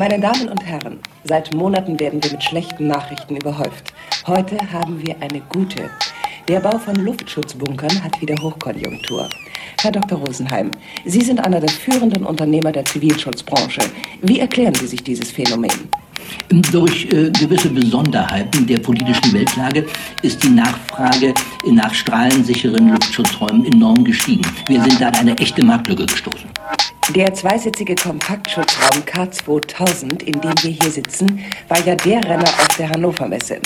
Meine Damen und Herren, seit Monaten werden wir mit schlechten Nachrichten überhäuft. Heute haben wir eine gute. Der Bau von Luftschutzbunkern hat wieder Hochkonjunktur. Herr Dr. Rosenheim, Sie sind einer der führenden Unternehmer der Zivilschutzbranche. Wie erklären Sie sich dieses Phänomen? Durch äh, gewisse Besonderheiten der politischen Weltlage ist die Nachfrage nach strahlensicheren Luftschutzräumen enorm gestiegen. Wir sind da an eine echte Marktlücke gestoßen. Der zweisitzige Kompaktschutzraum K2000, in dem wir hier sitzen, war ja der Renner auf der Hannover Messe.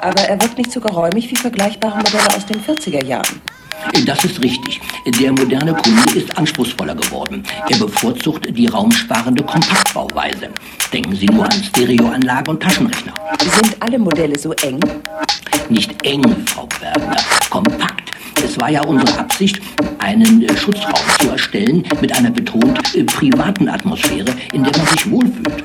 Aber er wird nicht so geräumig wie vergleichbare Modelle aus den 40er Jahren. Das ist richtig. Der moderne Kunde ist anspruchsvoller geworden. Er bevorzugt die raumsparende Kompaktbauweise. Denken Sie nur an Stereoanlage und Taschenrechner. Sind alle Modelle so eng? Nicht eng, Frau Bergner, kompakt. Es war ja unsere Absicht, einen äh, Schutzraum zu erstellen mit einer betont äh, privaten Atmosphäre, in der man sich wohlfühlt.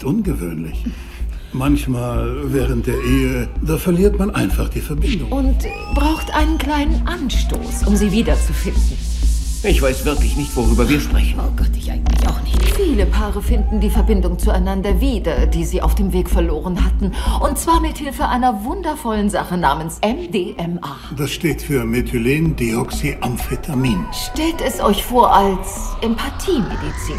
Nicht ungewöhnlich. Manchmal während der Ehe, da verliert man einfach die Verbindung. Und braucht einen kleinen Anstoß, um sie wiederzufinden. Ich weiß wirklich nicht, worüber wir sprechen. Oh Gott, ich eigentlich auch nicht. Viele Paare finden die Verbindung zueinander wieder, die sie auf dem Weg verloren hatten. Und zwar mit Hilfe einer wundervollen Sache namens MDMA. Das steht für Methylendeoxyamphetamin. Stellt es euch vor als Empathiemedizin.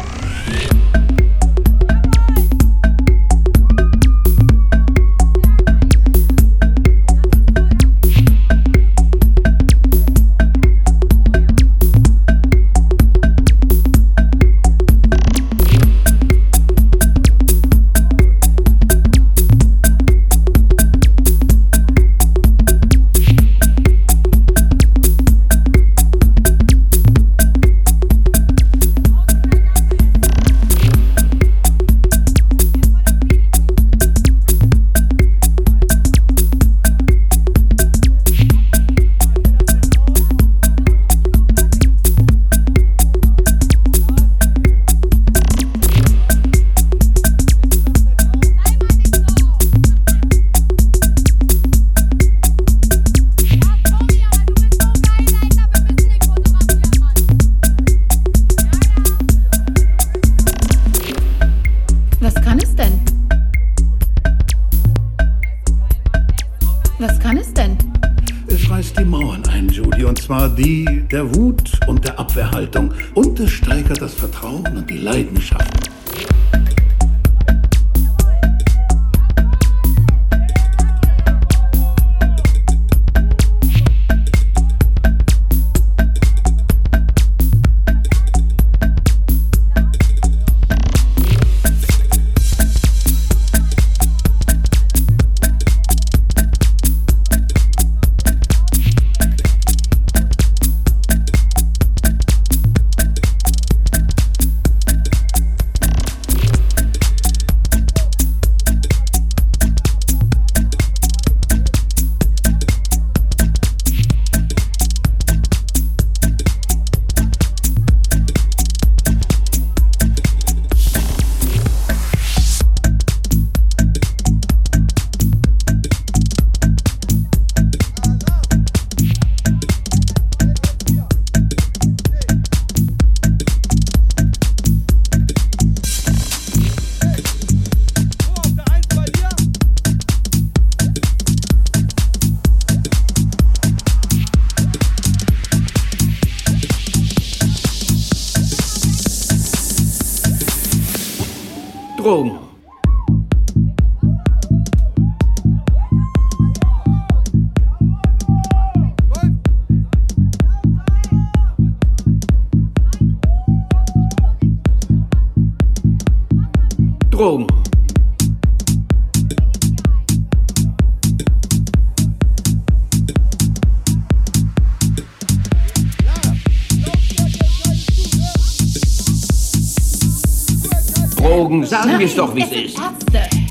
Drogen. Drogen, sagen wir es doch, wie es ist. Ärzte.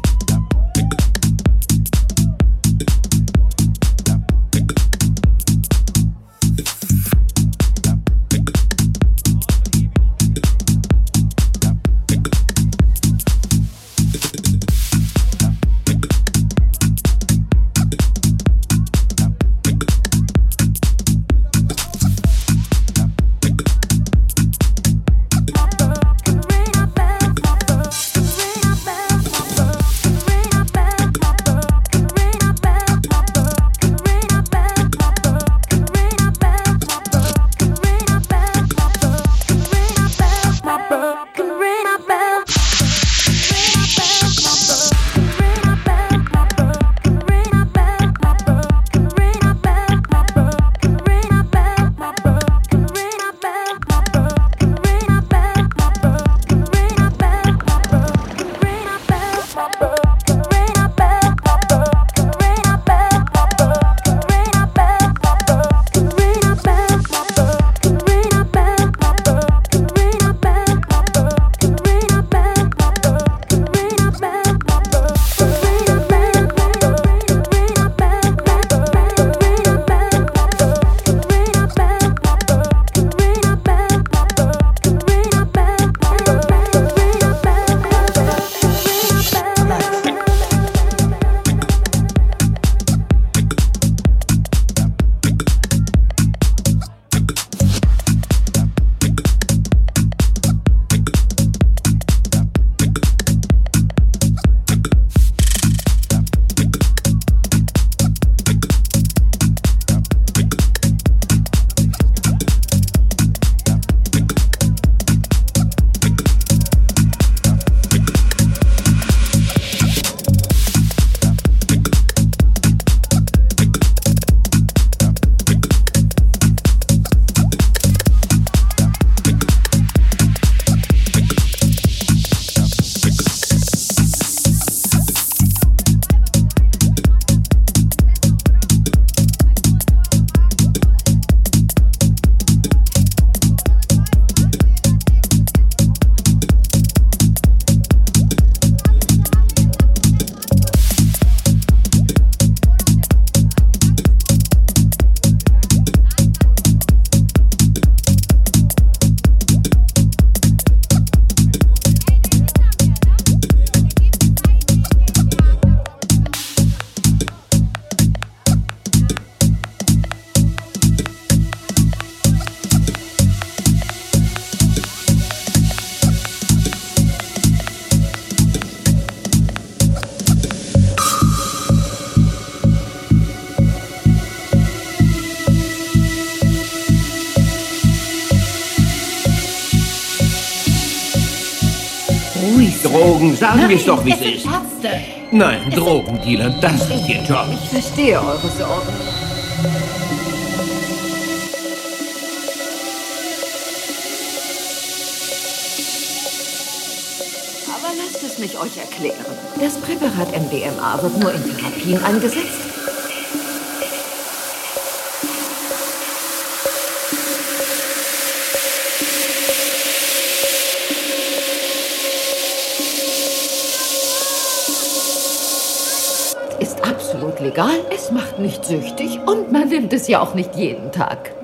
Wir es doch, wie es ist. Ärzte. Nein, Drogendealer, das ist ihr Job. Ich verstehe eure Sorgen. Aber lasst es mich euch erklären. Das Präparat MDMA wird nur in Therapien eingesetzt. Legal, es macht nicht süchtig und man nimmt es ja auch nicht jeden Tag.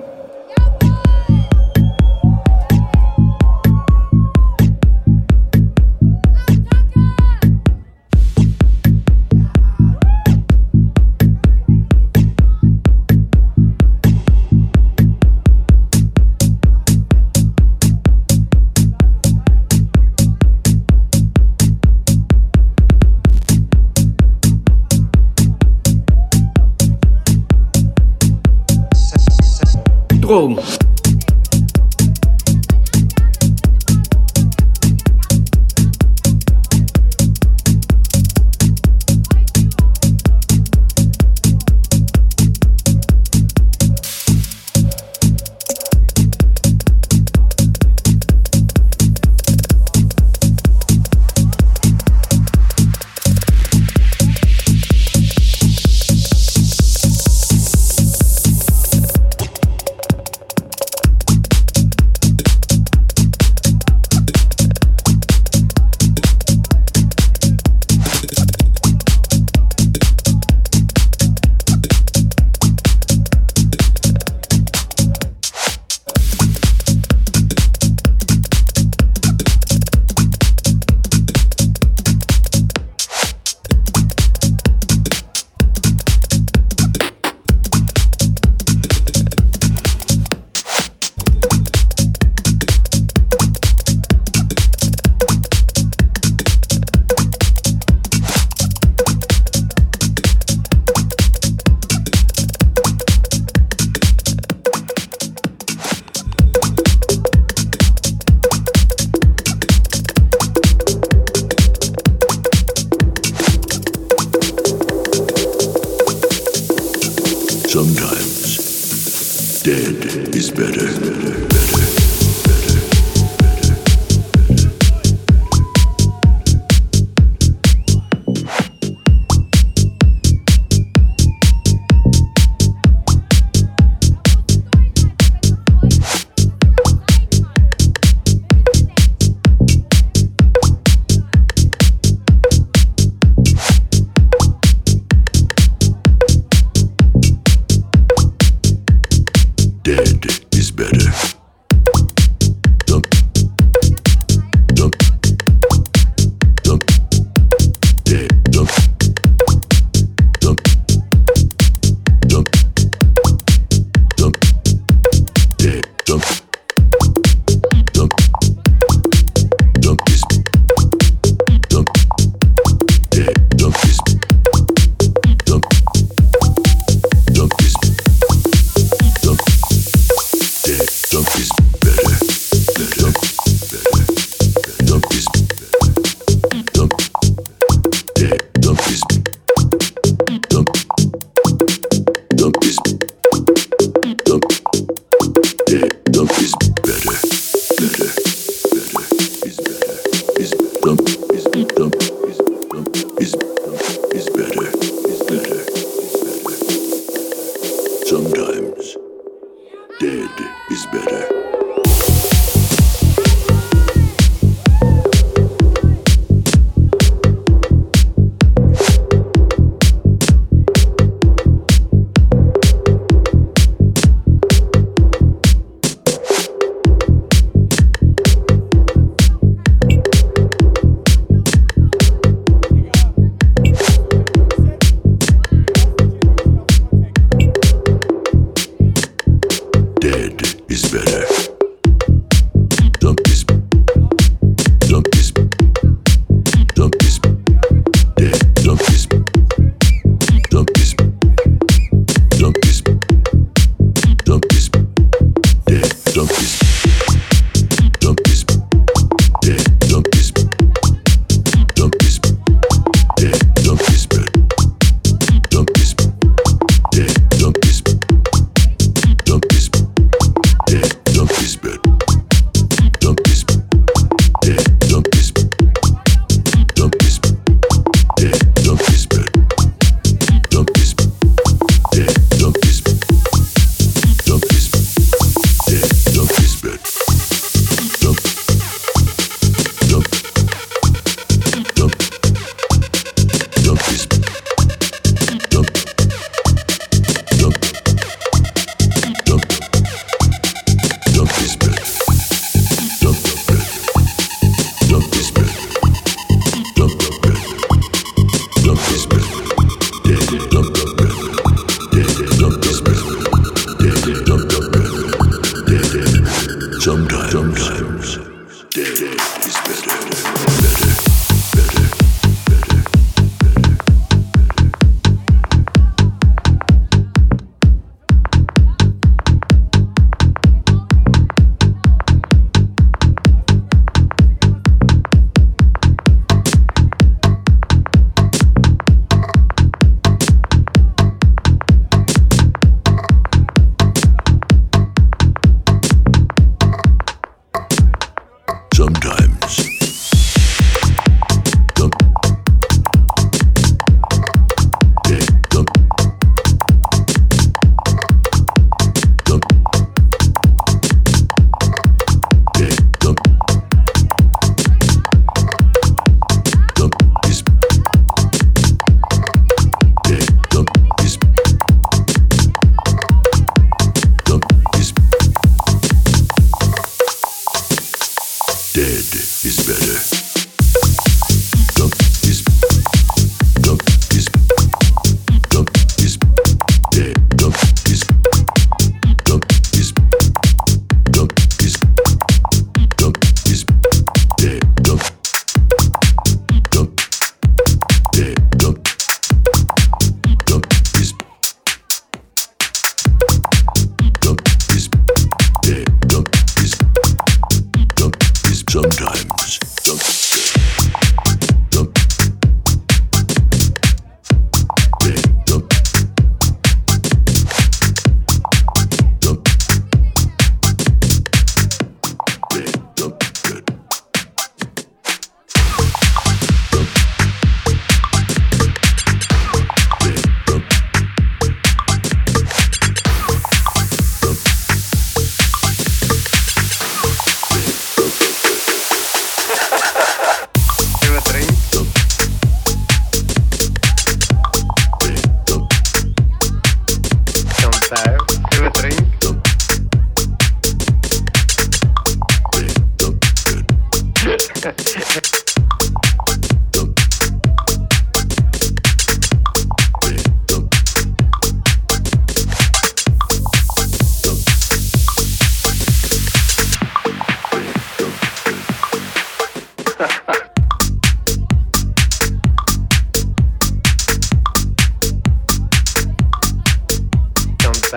so.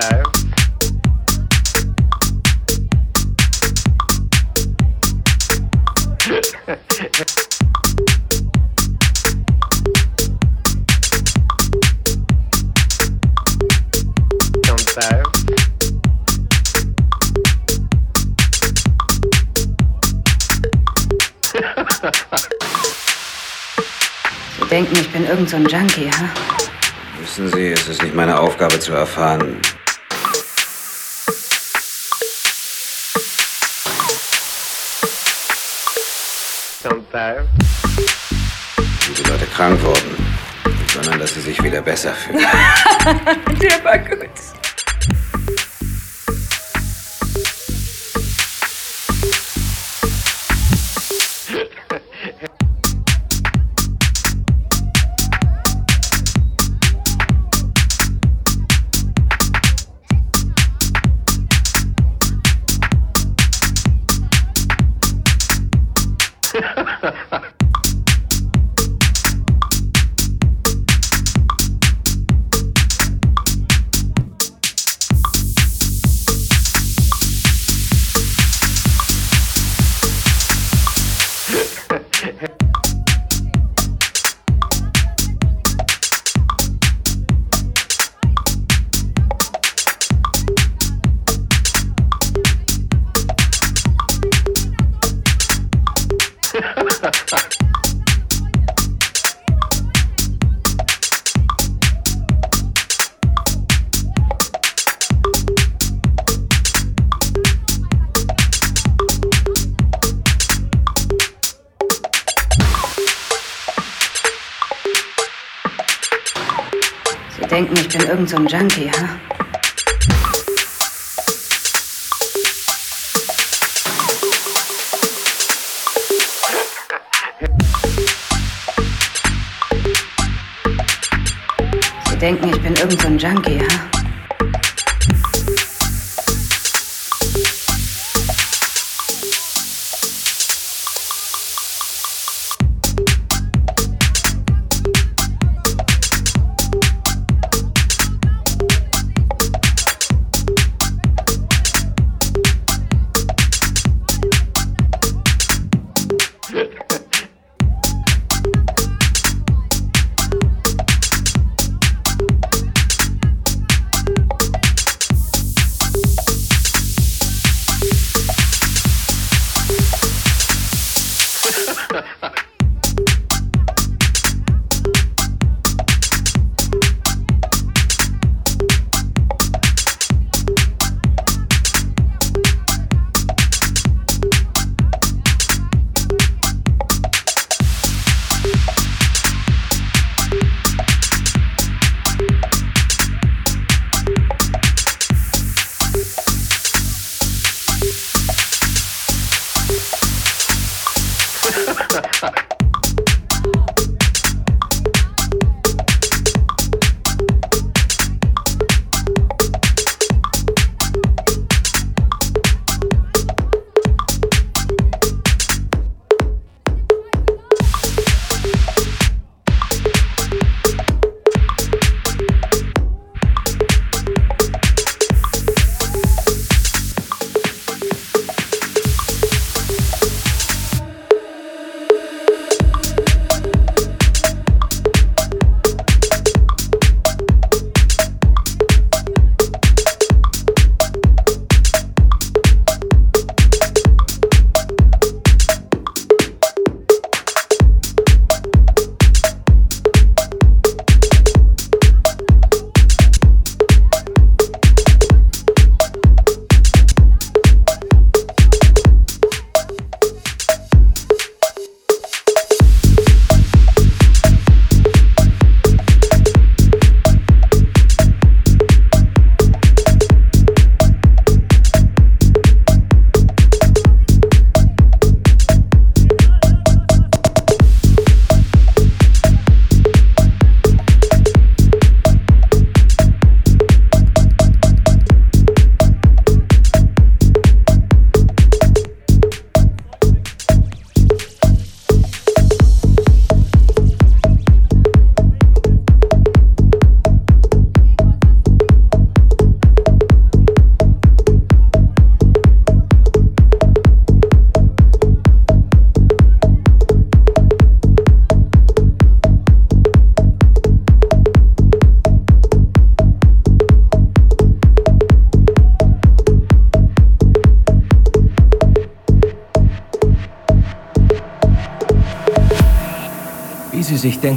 Sie denken, ich bin irgend so ein Junkie, ha? Huh? Wissen Sie, es ist nicht meine Aufgabe zu erfahren, time. Sind die Leute krank wurden, sondern dass sie sich wieder besser fühlen. Der war gut. ha ha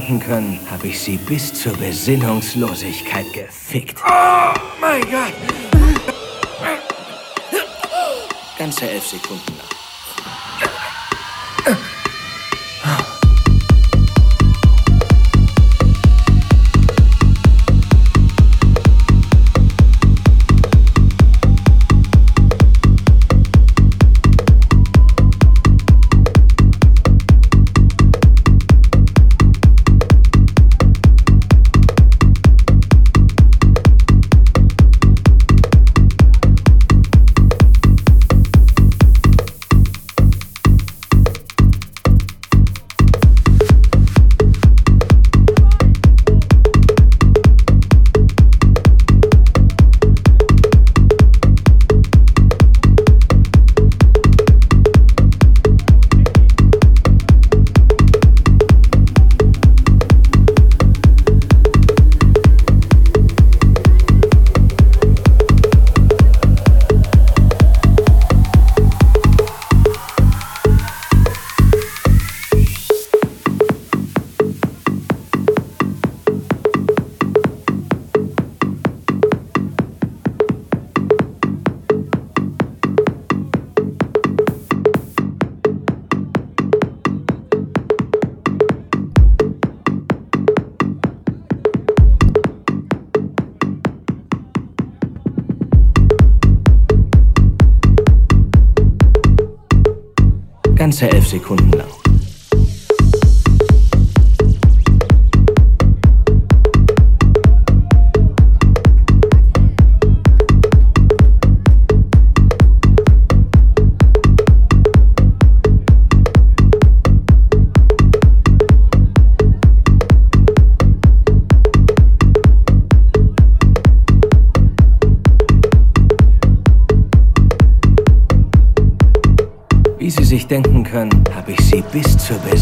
denken können, habe ich Sie bis zur Besinnungslosigkeit gefickt. Oh mein Gott! Ganze elf Sekunden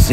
bis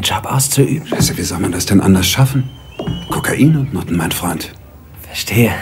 seinen Job auszuüben. Scheiße, wie soll man das denn anders schaffen? Kokain und Noten, mein Freund. Verstehe.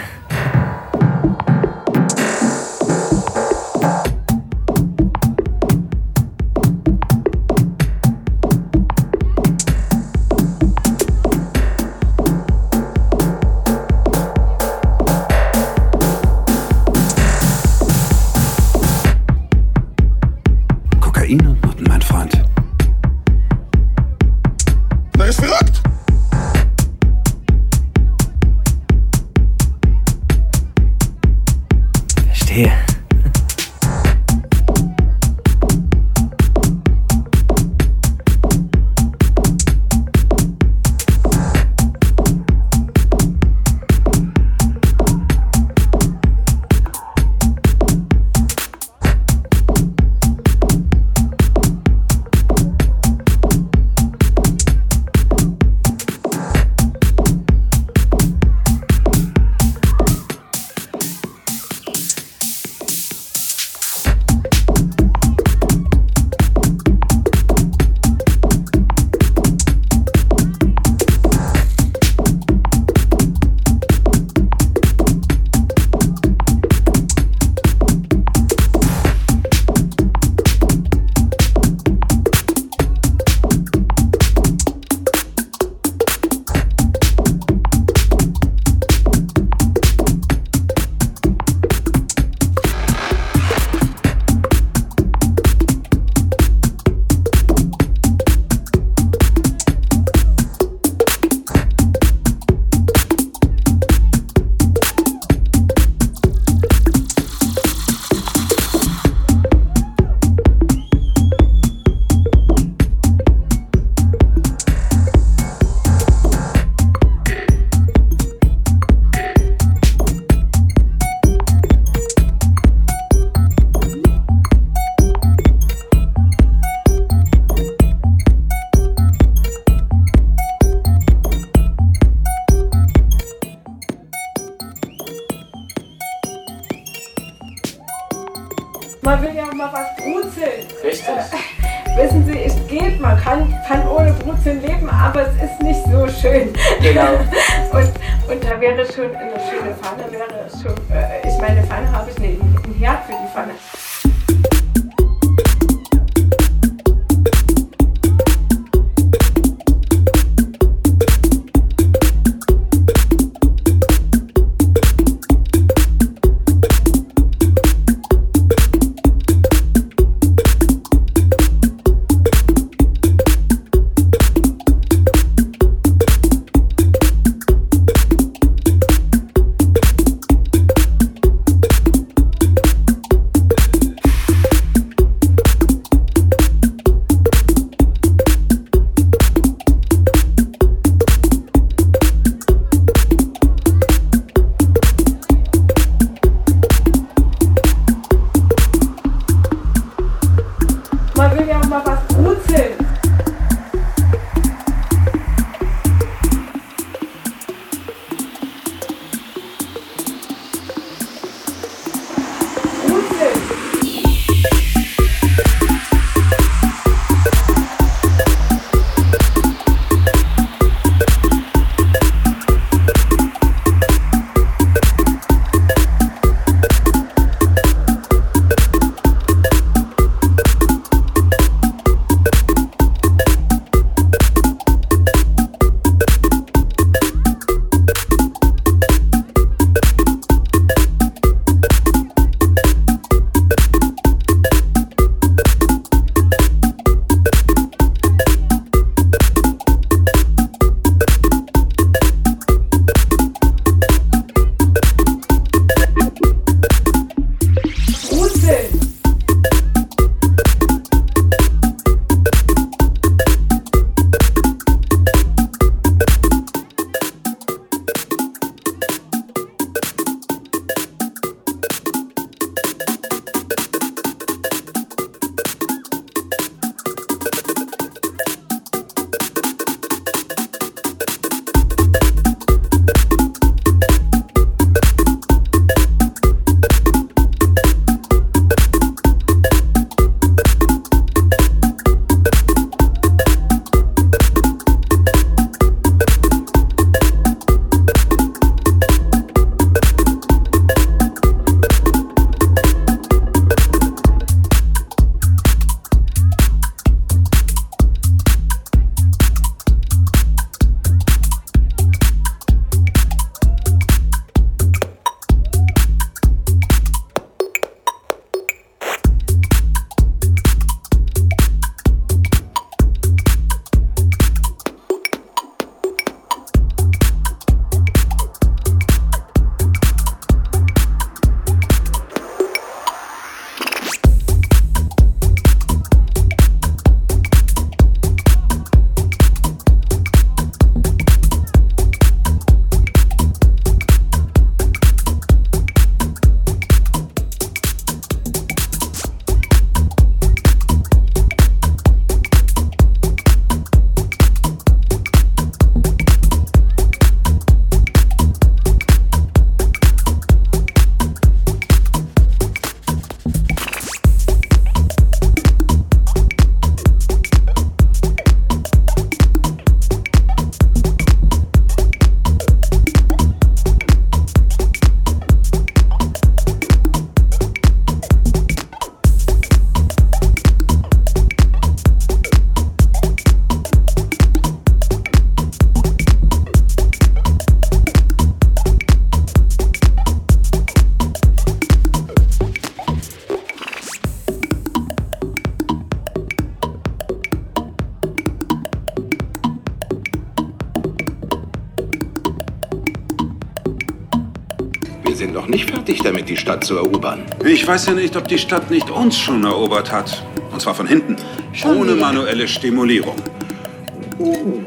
Weiß ja nicht, ob die Stadt nicht uns schon erobert hat. Und zwar von hinten. ohne manuelle Stimulierung.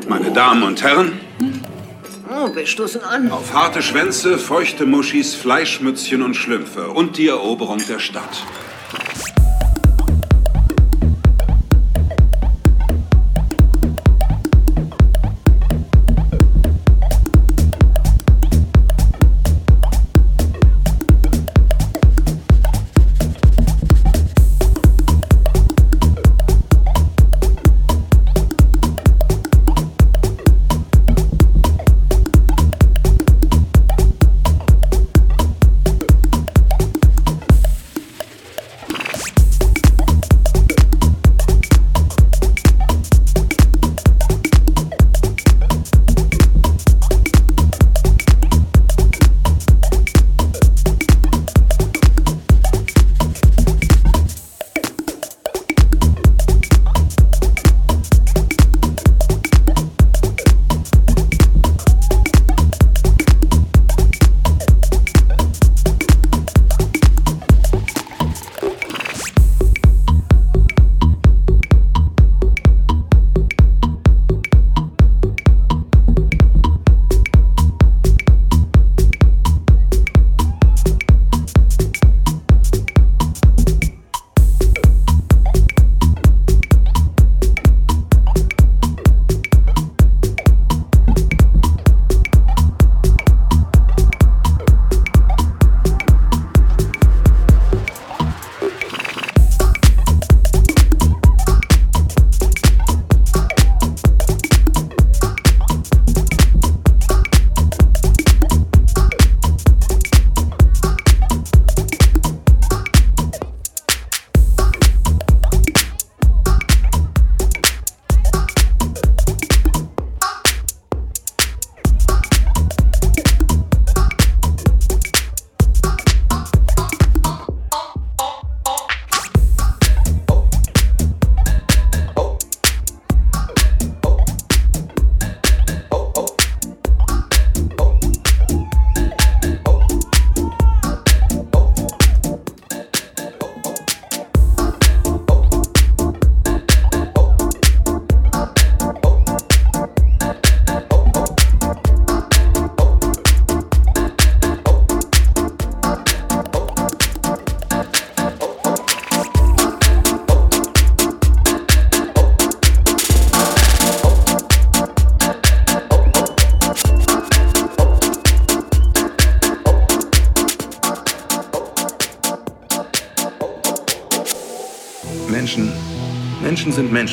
Meine Damen und Herren, Oh, wir stoßen an. auf harte Schwänze, feuchte Muschis, Fleischmützchen und Schlümpfe und die Eroberung der Stadt.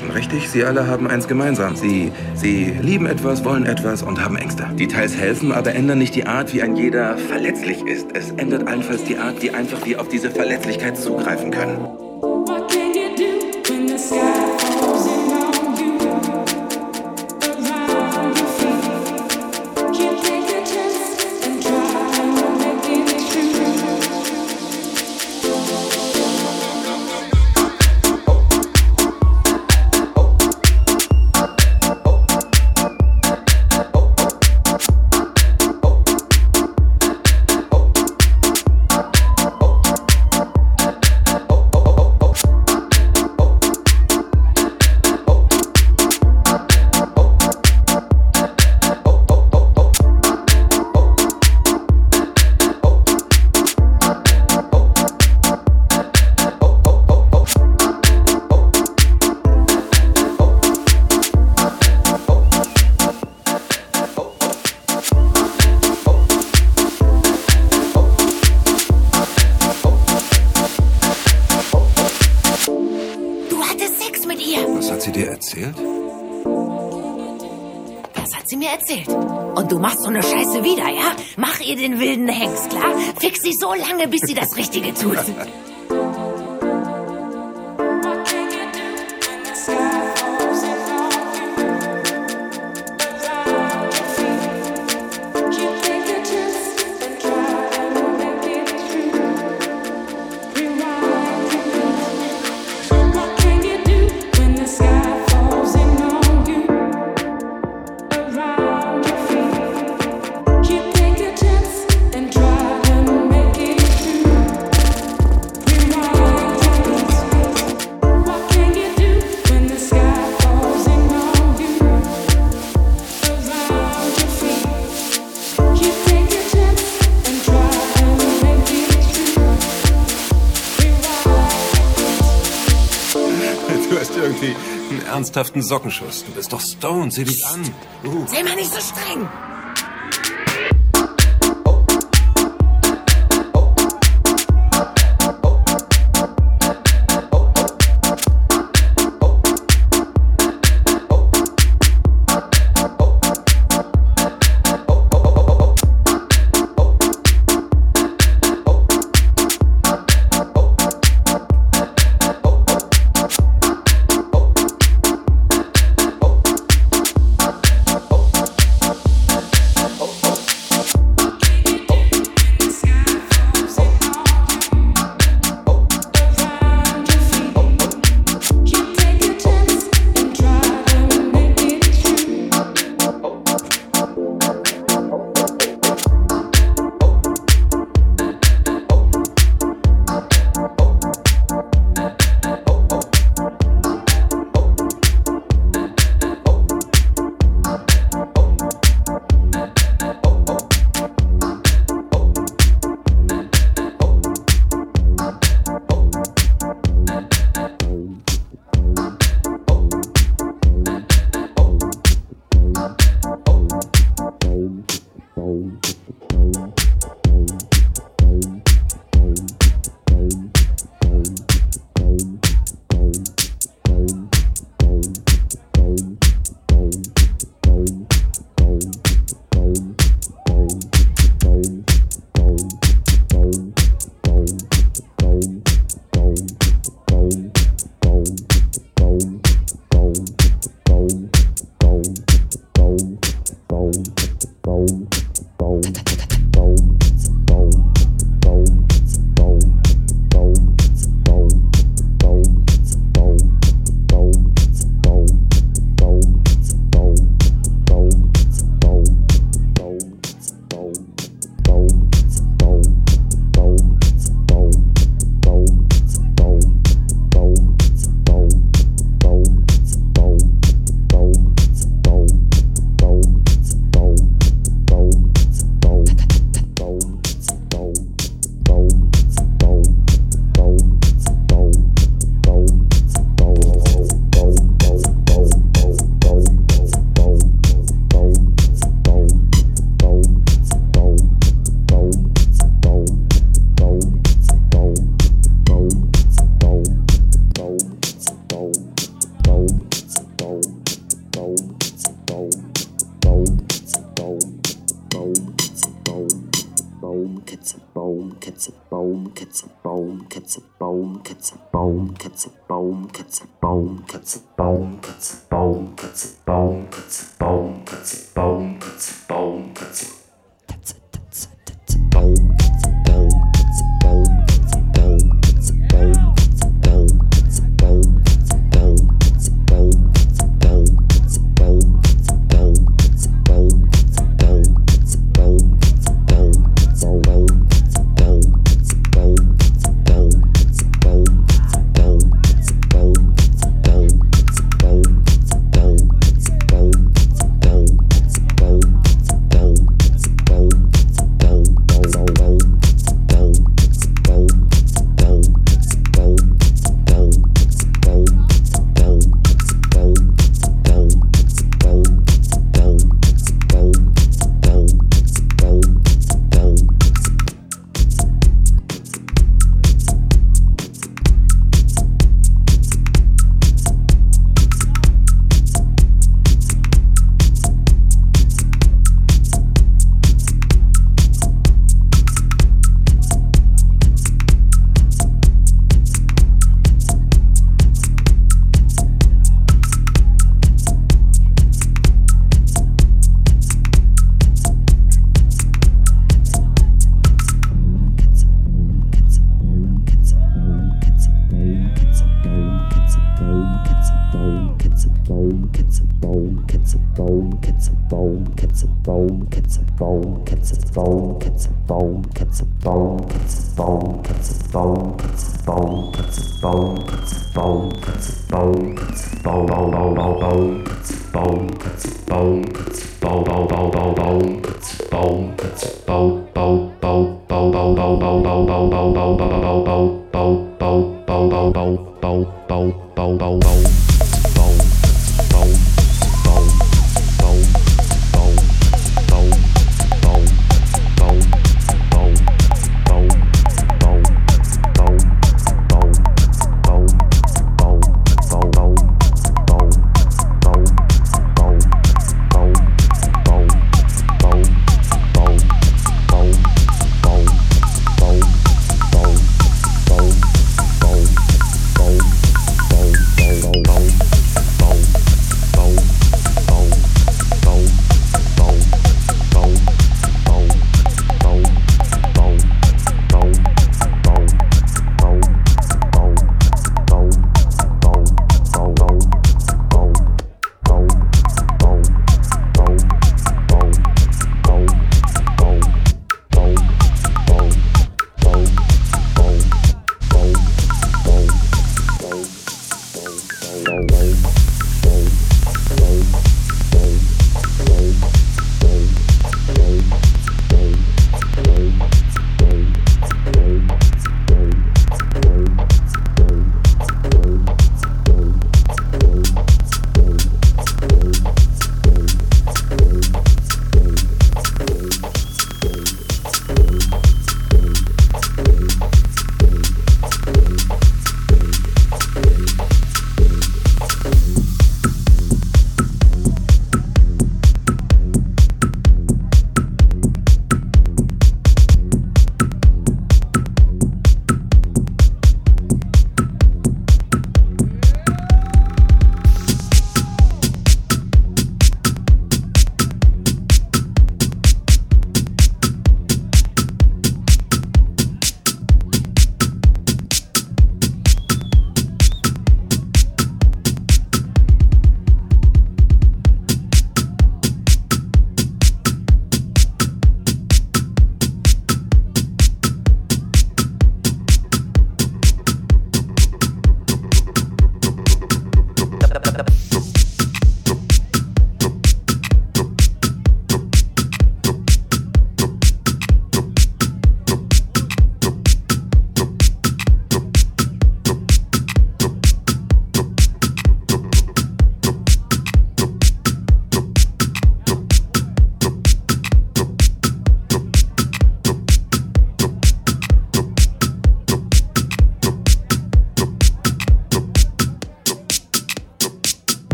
Menschen richtig? Sie alle haben eins gemeinsam. Sie, sie lieben etwas, wollen etwas und haben Ängste. Details helfen, aber ändern nicht die Art, wie ein jeder verletzlich ist. Es ändert allenfalls die Art, wie einfach wir auf diese Verletzlichkeit zugreifen können. Erzählt? Das hat sie mir erzählt. Und du machst so eine Scheiße wieder, ja? Mach ihr den wilden Hengst, klar? Fix sie so lange, bis sie das Richtige tut. ernsthaften Sockenschuss. Du bist doch Stone, sieh dich an. Uh. Sei mal nicht so streng. Baum,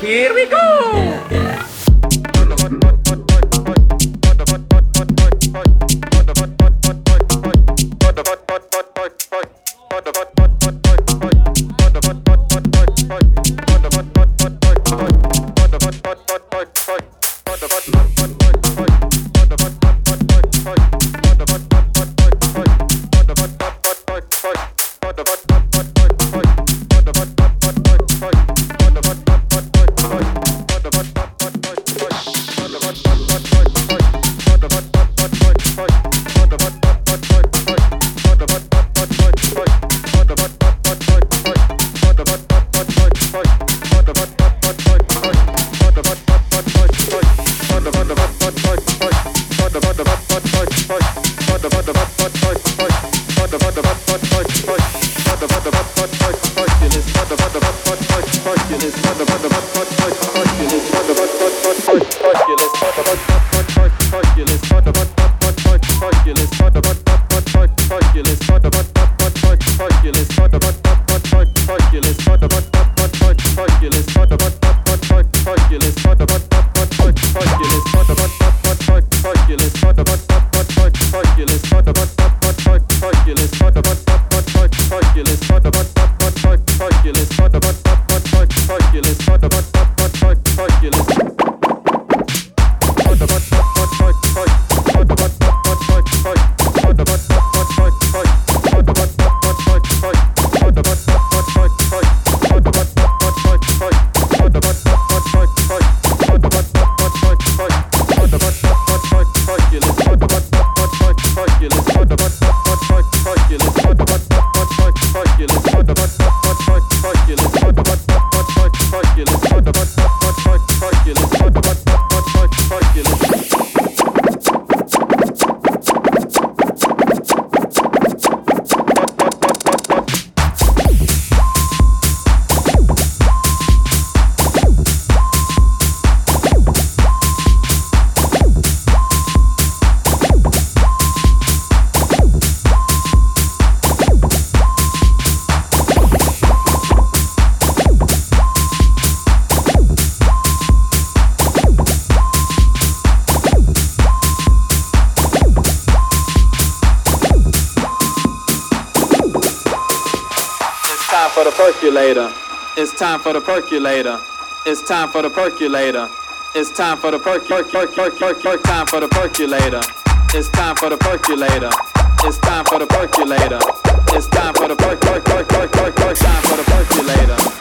Here we go! For the percolator. It's time for the percolator. It's time for the perc perc time for the percolator. It's time for the percolator. It's time for the percolator. It's time for the perc perc perc perc perc perc time for the percolator.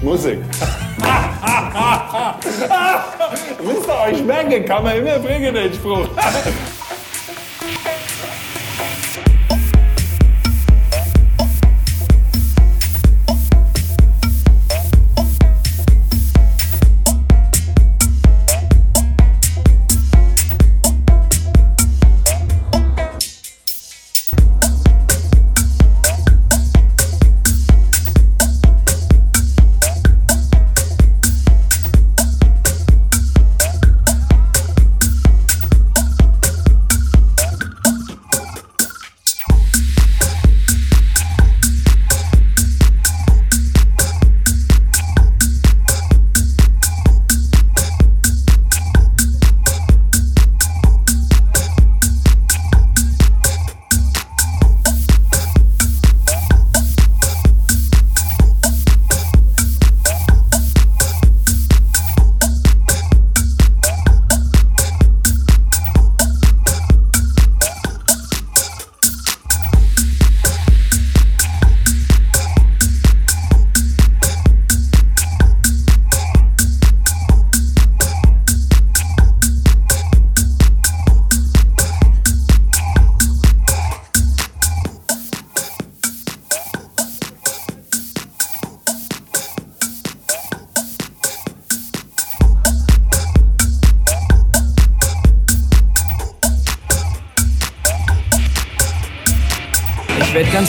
Wie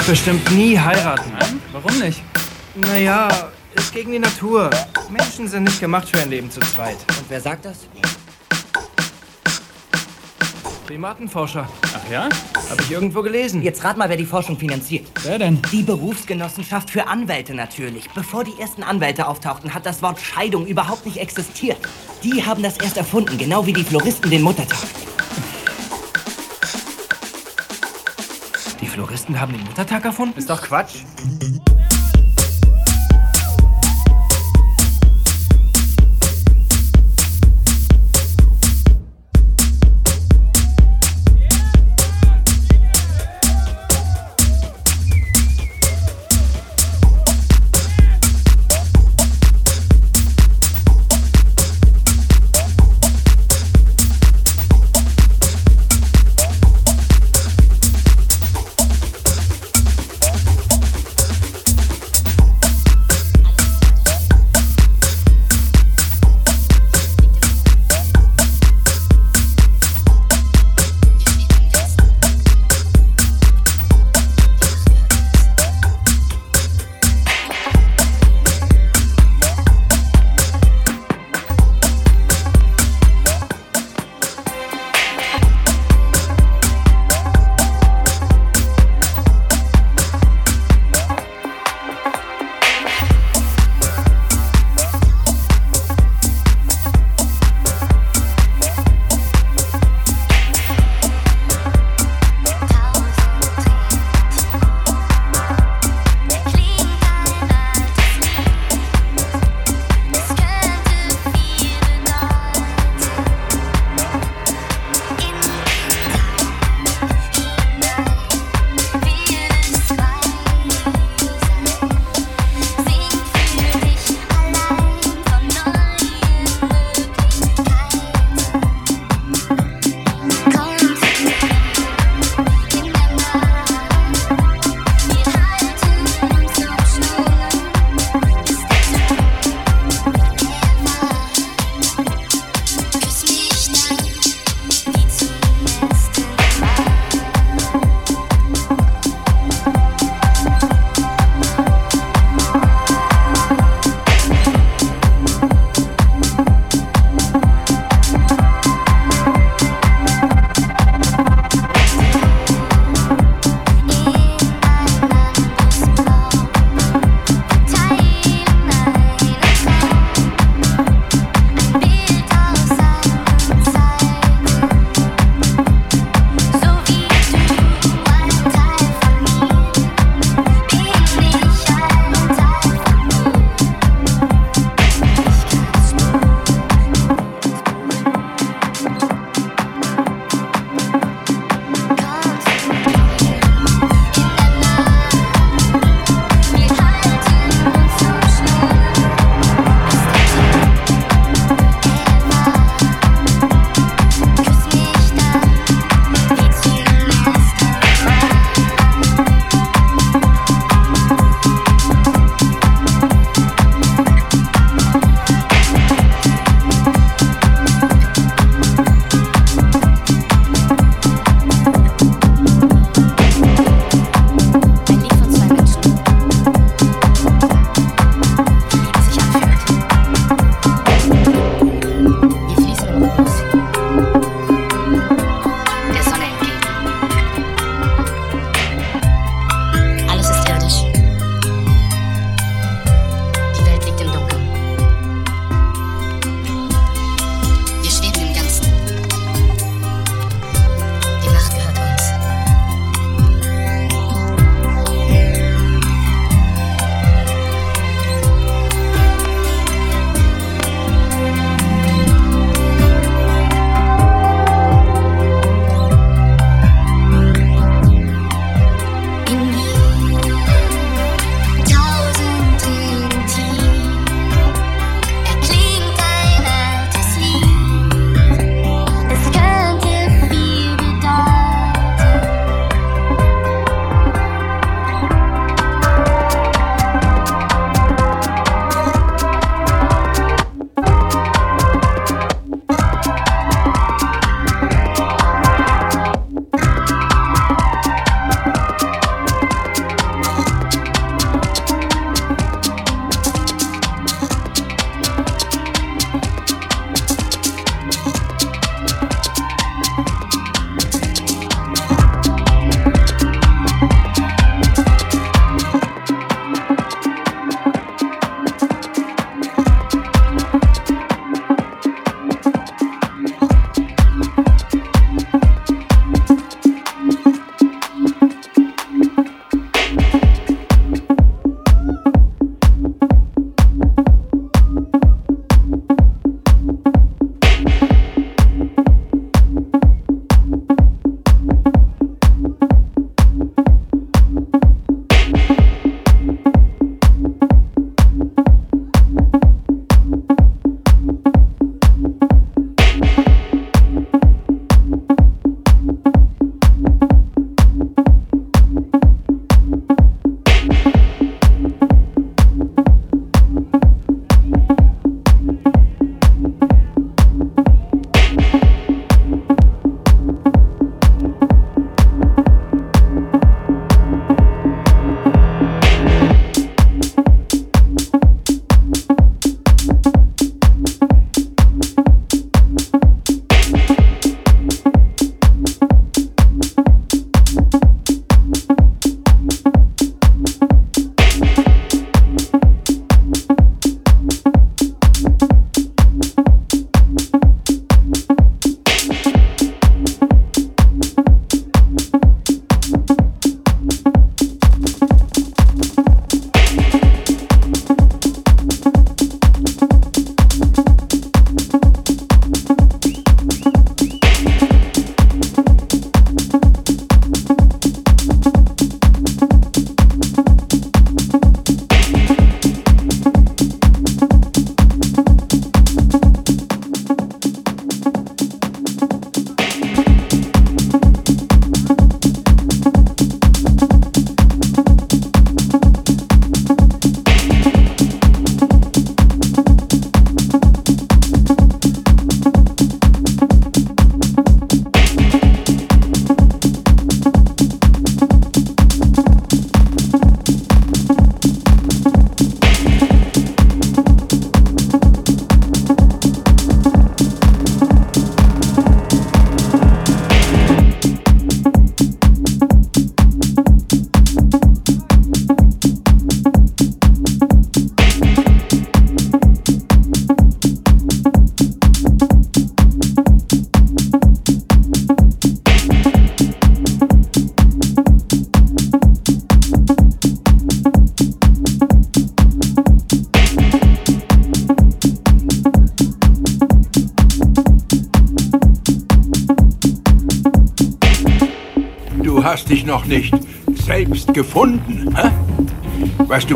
bestimmt nie heiraten. Warum nicht? Naja, ist gegen die Natur. Menschen sind nicht gemacht für ein Leben zu zweit. Und wer sagt das? Primatenforscher. Ach ja? Habe ich irgendwo gelesen. Jetzt rat mal, wer die Forschung finanziert. Wer denn? Die Berufsgenossenschaft für Anwälte natürlich. Bevor die ersten Anwälte auftauchten, hat das Wort Scheidung überhaupt nicht existiert. Die haben das erst erfunden, genau wie die Floristen den Muttertag. Die Floristen haben den Muttertag erfunden? Ist doch Quatsch.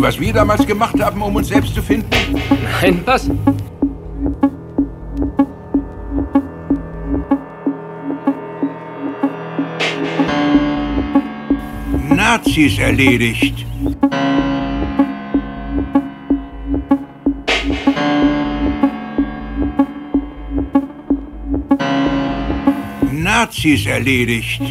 was wir damals gemacht haben, um uns selbst zu finden? Nein, was? Nazis erledigt. Nazis erledigt.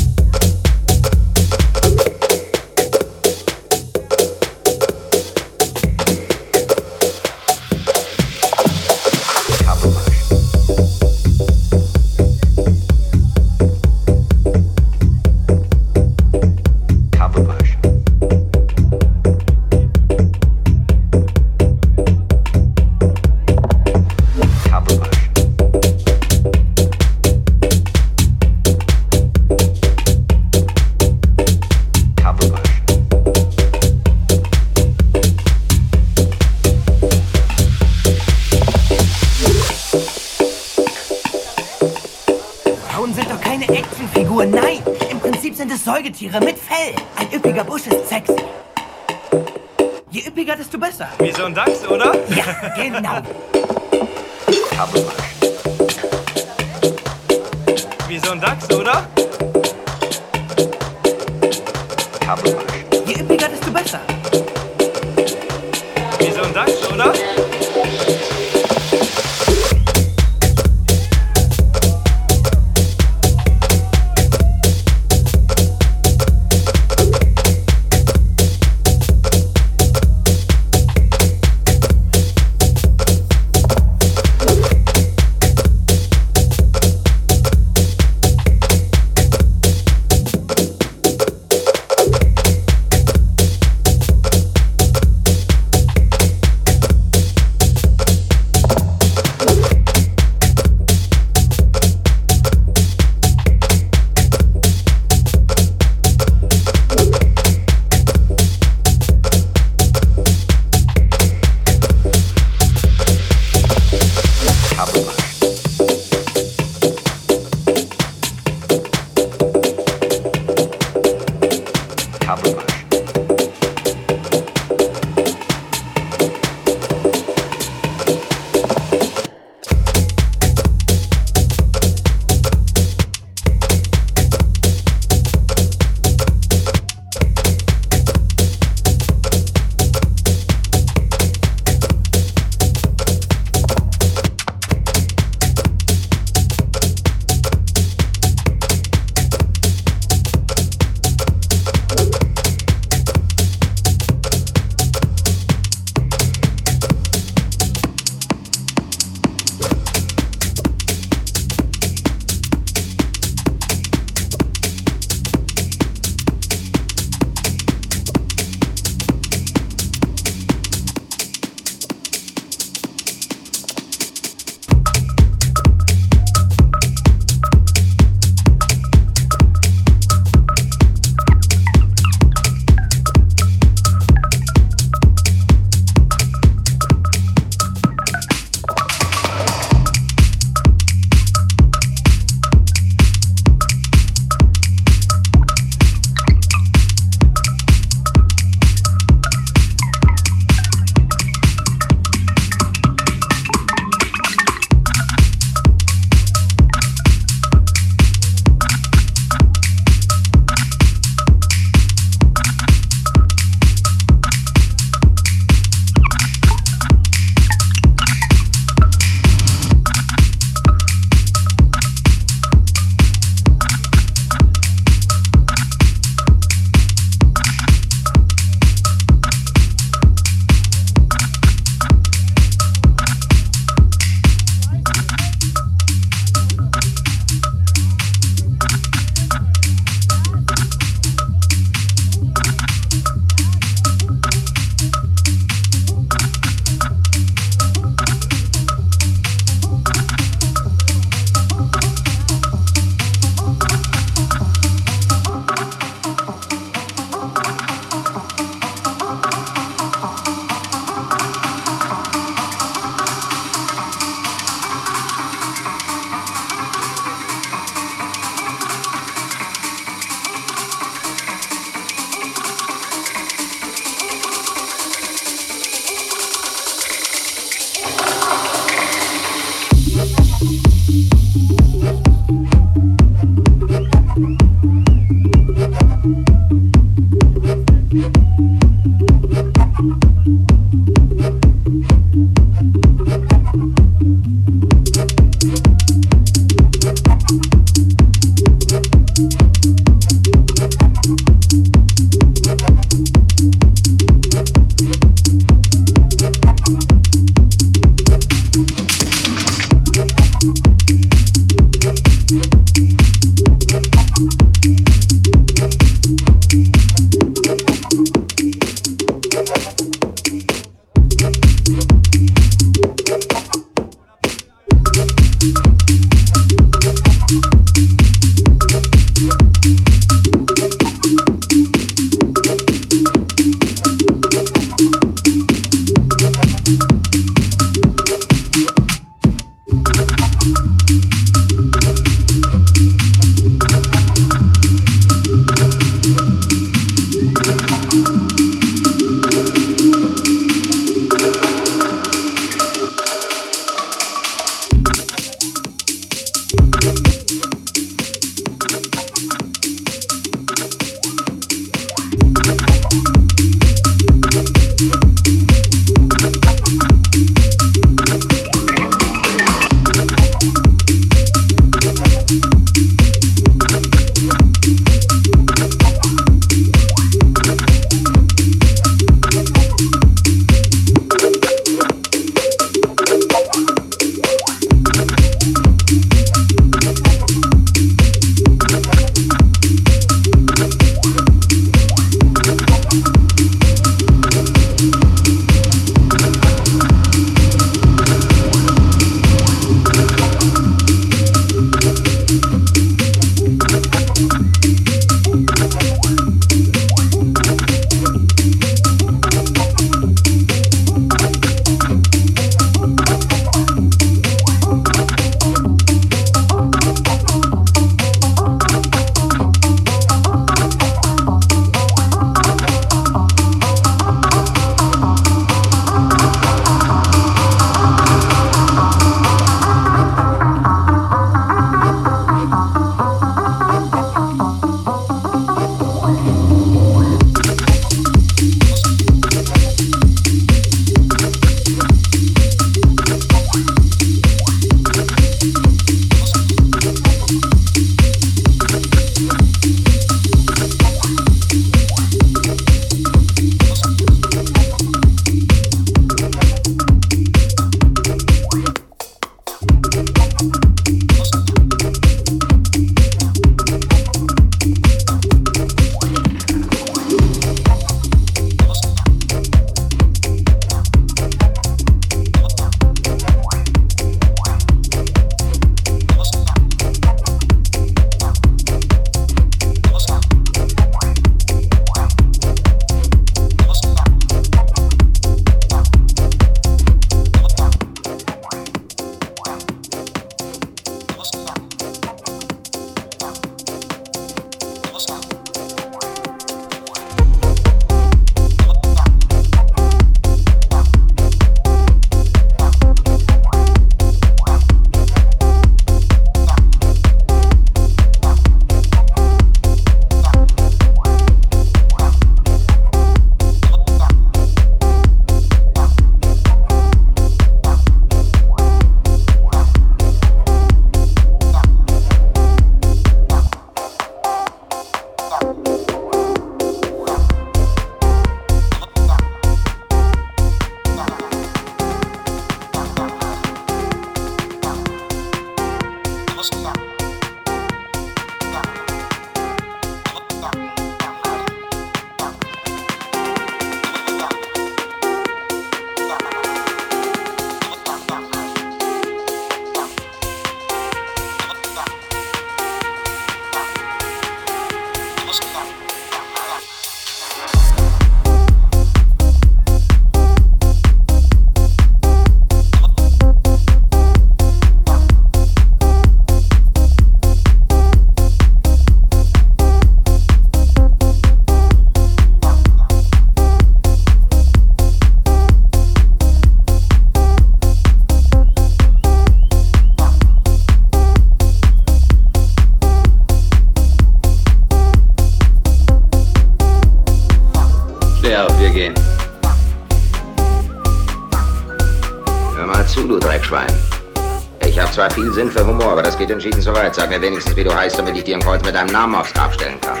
Sinn für Humor, aber das geht entschieden zu weit. Sag mir wenigstens, wie du heißt, damit ich dir ein Kreuz mit deinem Namen aufs Grab stellen kann.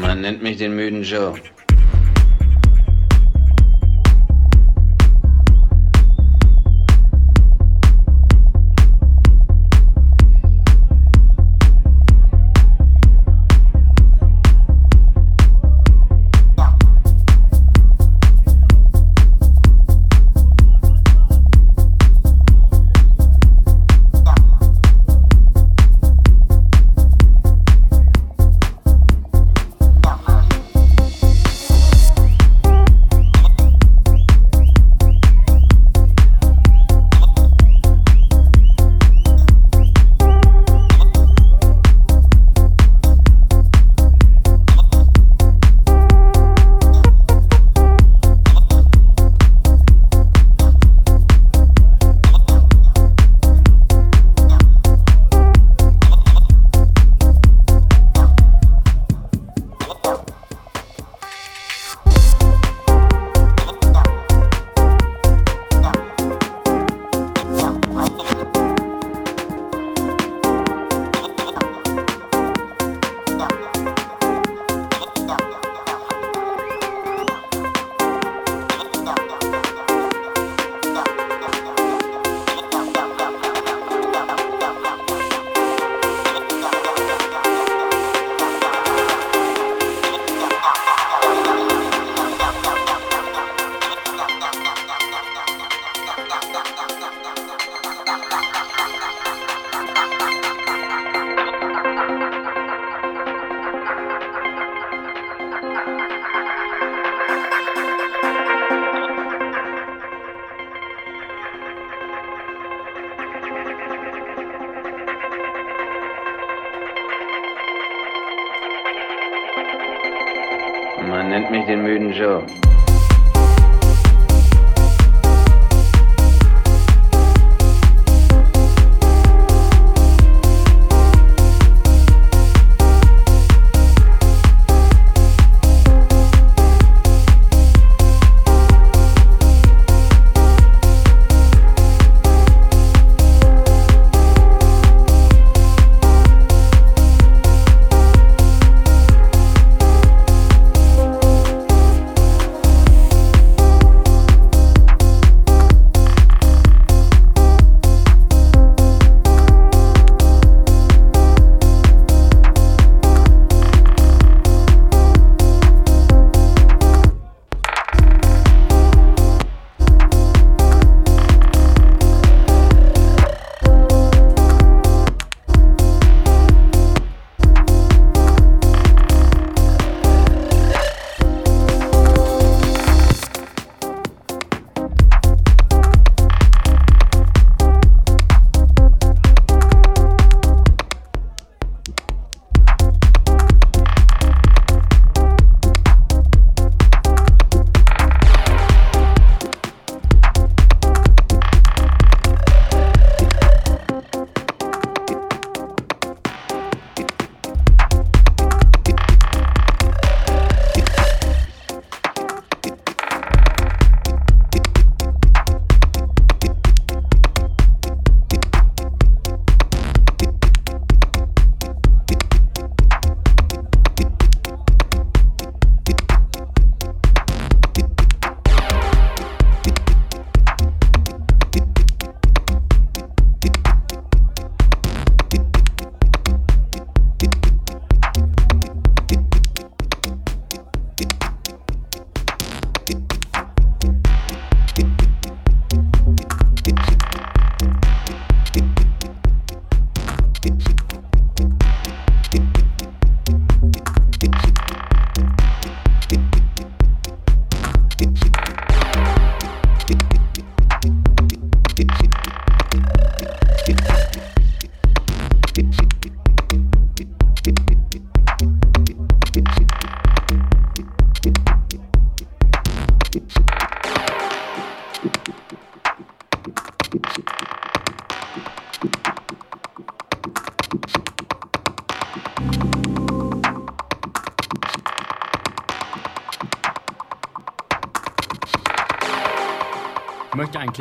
Man nennt mich den müden Joe.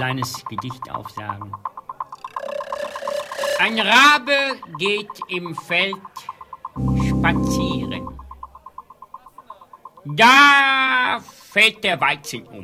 Kleines Gedicht aufsagen. Ein Rabe geht im Feld spazieren. Da fällt der Weizen um.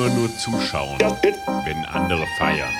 Immer nur zuschauen, wenn andere feiern?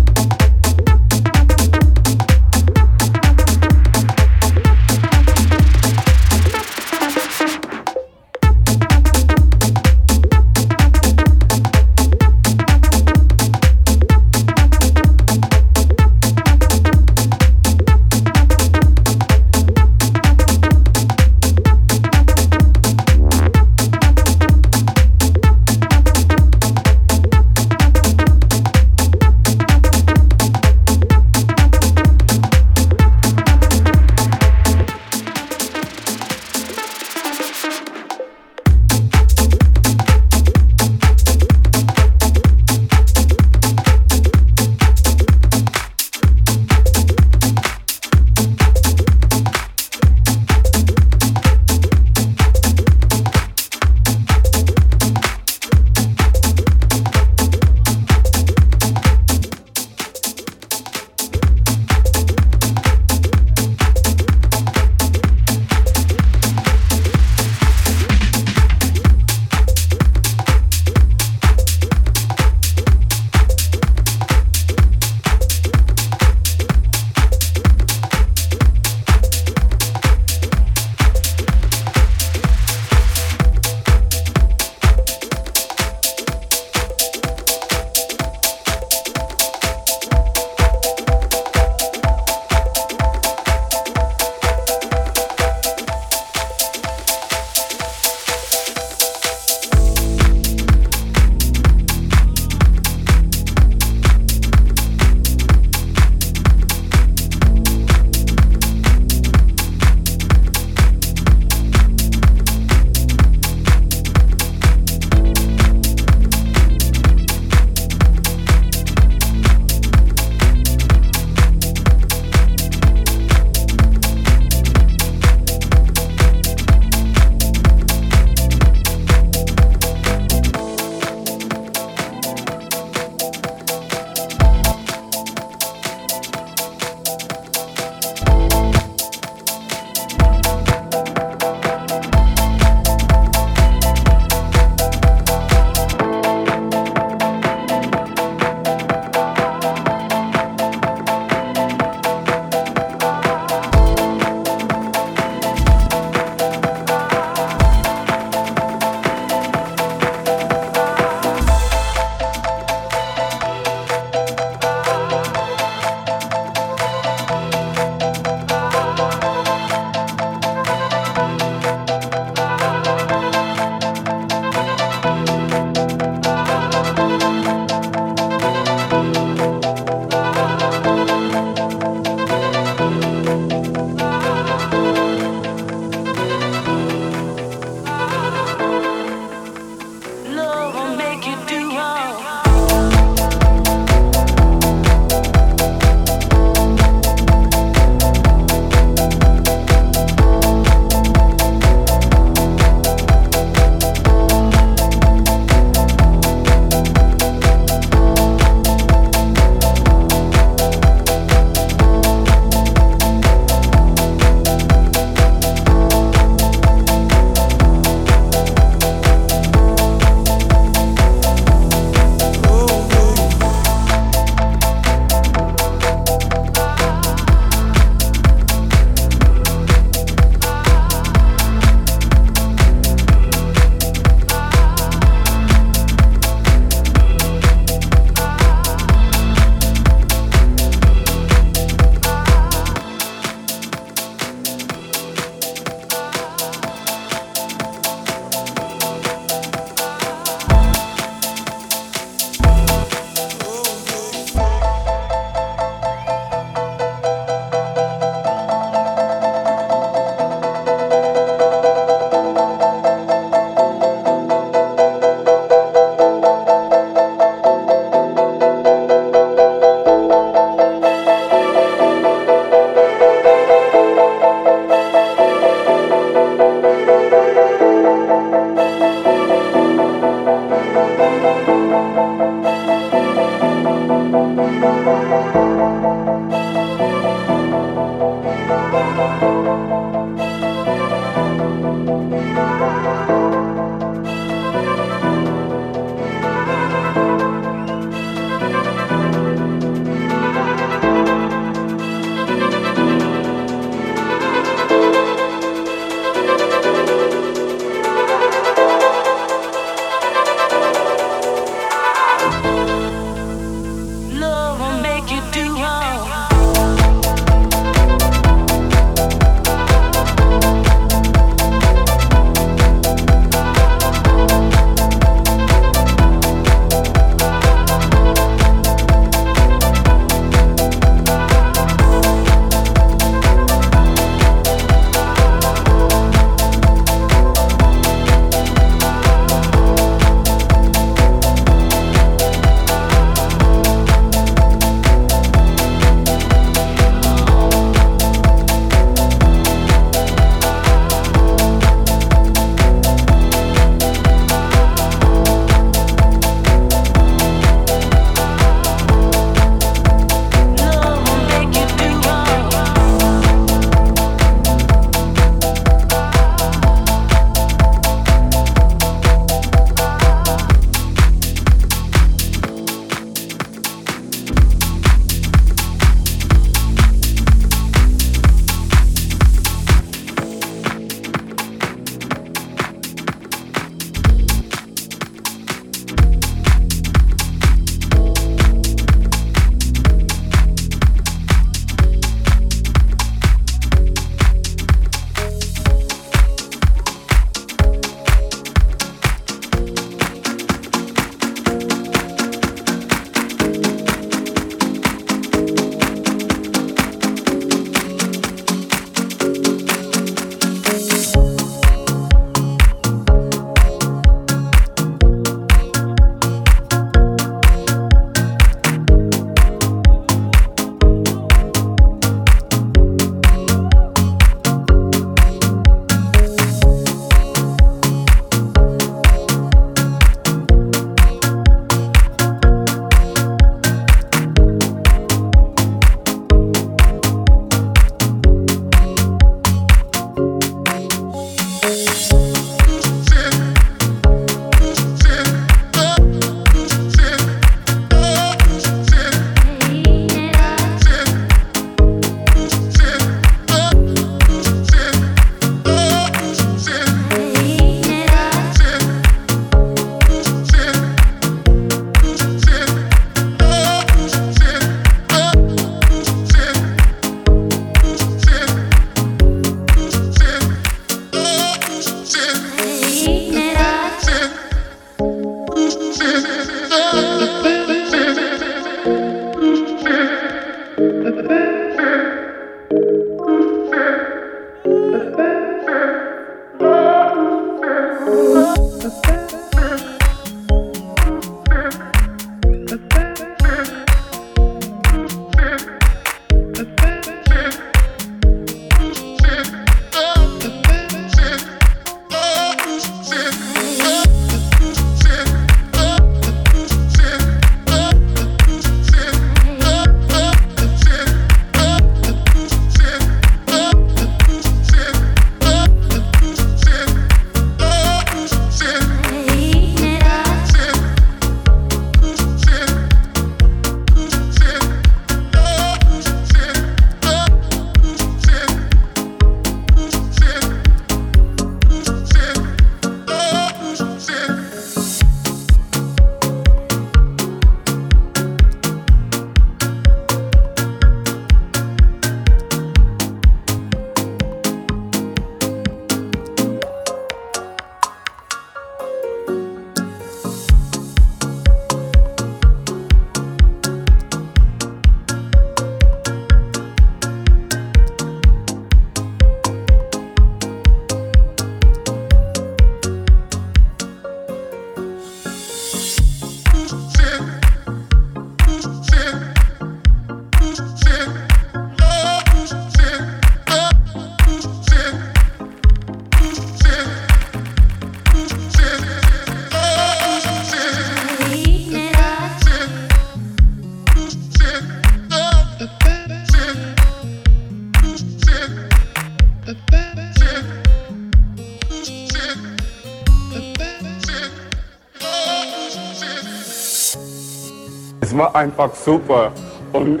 Einfach super. Und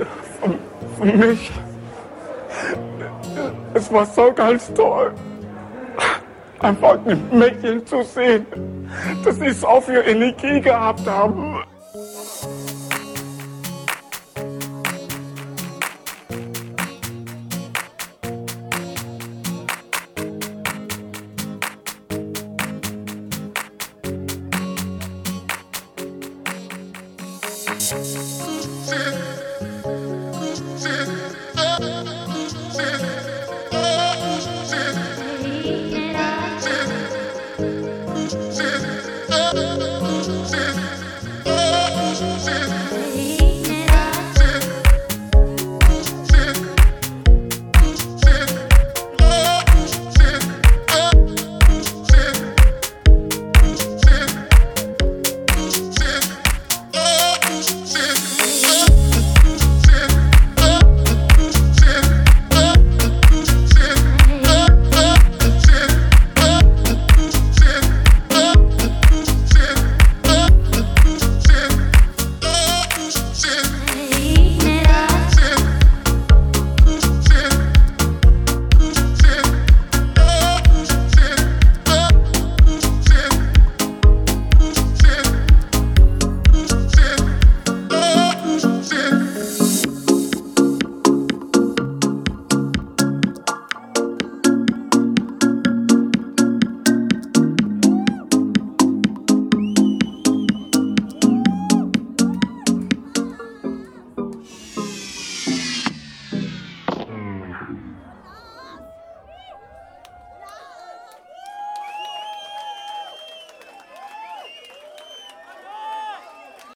für mich, es war so ganz toll, einfach die Mädchen zu sehen, dass sie so viel Energie gehabt haben.